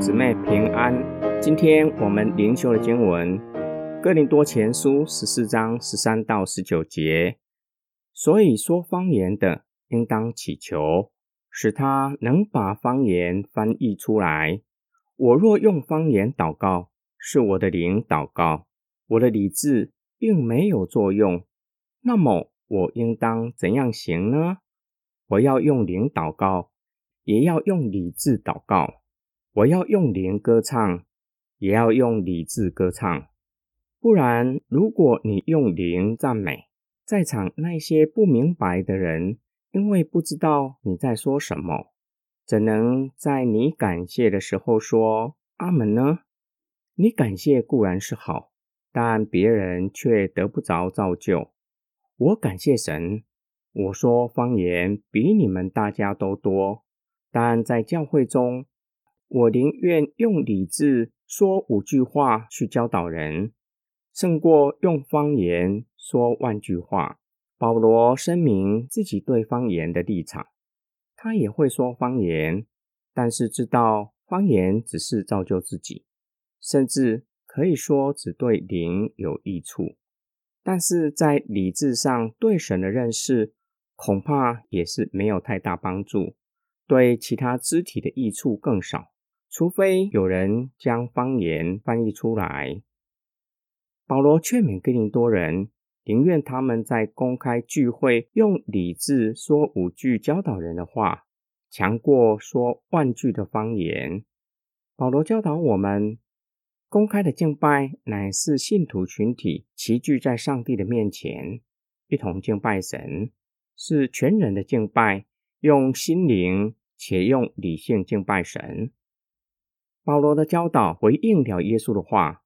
姊妹平安。今天我们灵修的经文《哥林多前书》十四章十三到十九节。所以说方言的，应当祈求，使他能把方言翻译出来。我若用方言祷告，是我的灵祷告，我的理智并没有作用。那么我应当怎样行呢？我要用灵祷告。也要用理智祷告，我要用灵歌唱，也要用理智歌唱。不然，如果你用灵赞美，在场那些不明白的人，因为不知道你在说什么，怎能在你感谢的时候说阿门呢？你感谢固然是好，但别人却得不着造就。我感谢神，我说方言比你们大家都多。但在教会中，我宁愿用理智说五句话去教导人，胜过用方言说万句话。保罗声明自己对方言的立场，他也会说方言，但是知道方言只是造就自己，甚至可以说只对灵有益处，但是在理智上对神的认识，恐怕也是没有太大帮助。对其他肢体的益处更少，除非有人将方言翻译出来。保罗劝勉哥林多人，宁愿他们在公开聚会用理智说五句教导人的话，强过说万句的方言。保罗教导我们，公开的敬拜乃是信徒群体齐聚在上帝的面前，一同敬拜神，是全人的敬拜，用心灵。且用理性敬拜神。保罗的教导回应了耶稣的话。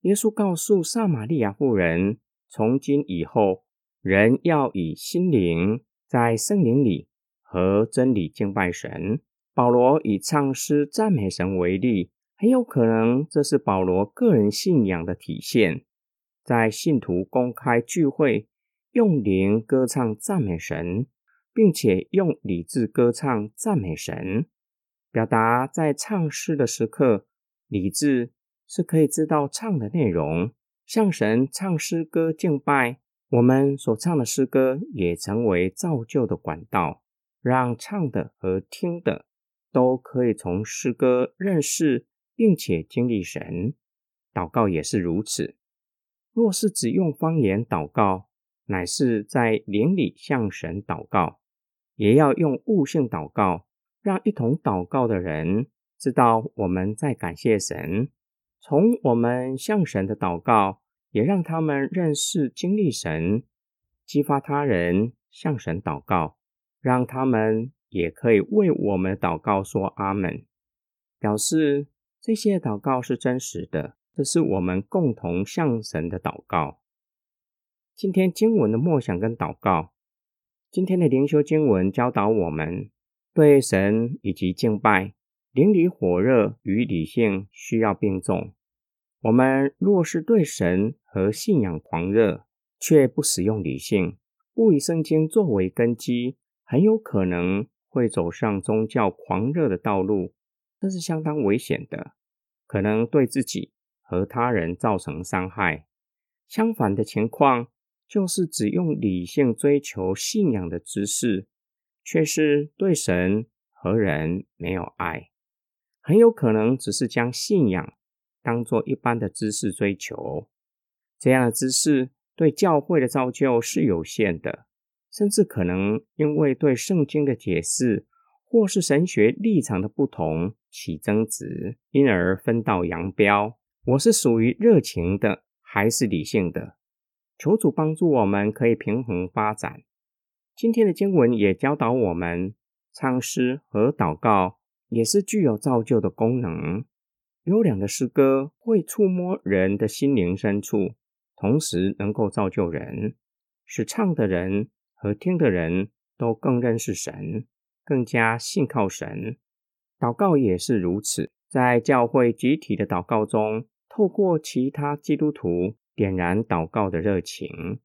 耶稣告诉撒玛利亚妇人：从今以后，人要以心灵在圣灵里和真理敬拜神。保罗以唱诗赞美神为例，很有可能这是保罗个人信仰的体现。在信徒公开聚会，用灵歌唱赞美神。并且用理智歌唱赞美神，表达在唱诗的时刻，理智是可以知道唱的内容，向神唱诗歌敬拜。我们所唱的诗歌也成为造就的管道，让唱的和听的都可以从诗歌认识并且经历神。祷告也是如此。若是只用方言祷告，乃是在灵里向神祷告。也要用悟性祷告，让一同祷告的人知道我们在感谢神。从我们向神的祷告，也让他们认识经历神，激发他人向神祷告，让他们也可以为我们的祷告说阿门，表示这些祷告是真实的。这是我们共同向神的祷告。今天经文的默想跟祷告。今天的灵修经文教导我们，对神以及敬拜，灵里火热与理性需要并重。我们若是对神和信仰狂热，却不使用理性，不以圣经作为根基，很有可能会走上宗教狂热的道路，这是相当危险的，可能对自己和他人造成伤害。相反的情况。就是只用理性追求信仰的知识，却是对神和人没有爱，很有可能只是将信仰当做一般的知识追求。这样的知识对教会的造就是有限的，甚至可能因为对圣经的解释或是神学立场的不同起争执，因而分道扬镳。我是属于热情的，还是理性的？求主帮助我们，可以平衡发展。今天的经文也教导我们，唱诗和祷告也是具有造就的功能。优良的诗歌会触摸人的心灵深处，同时能够造就人，使唱的人和听的人都更认识神，更加信靠神。祷告也是如此，在教会集体的祷告中，透过其他基督徒。点燃祷告的热情，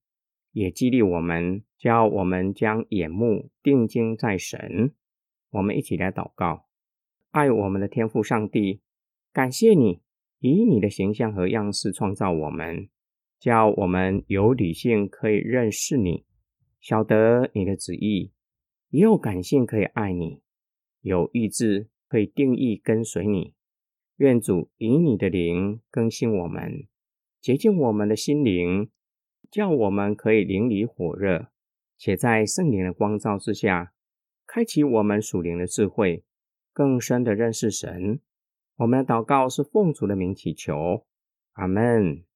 也激励我们，叫我们将眼目定睛在神。我们一起来祷告，爱我们的天父上帝，感谢你以你的形象和样式创造我们，叫我们有理性可以认识你，晓得你的旨意；也有感性可以爱你，有意志可以定义跟随你。愿主以你的灵更新我们，洁净我们的心灵，叫我们可以淋漓火热，且在圣灵的光照之下，开启我们属灵的智慧，更深的认识神。我们的祷告是奉主的名祈求，阿门。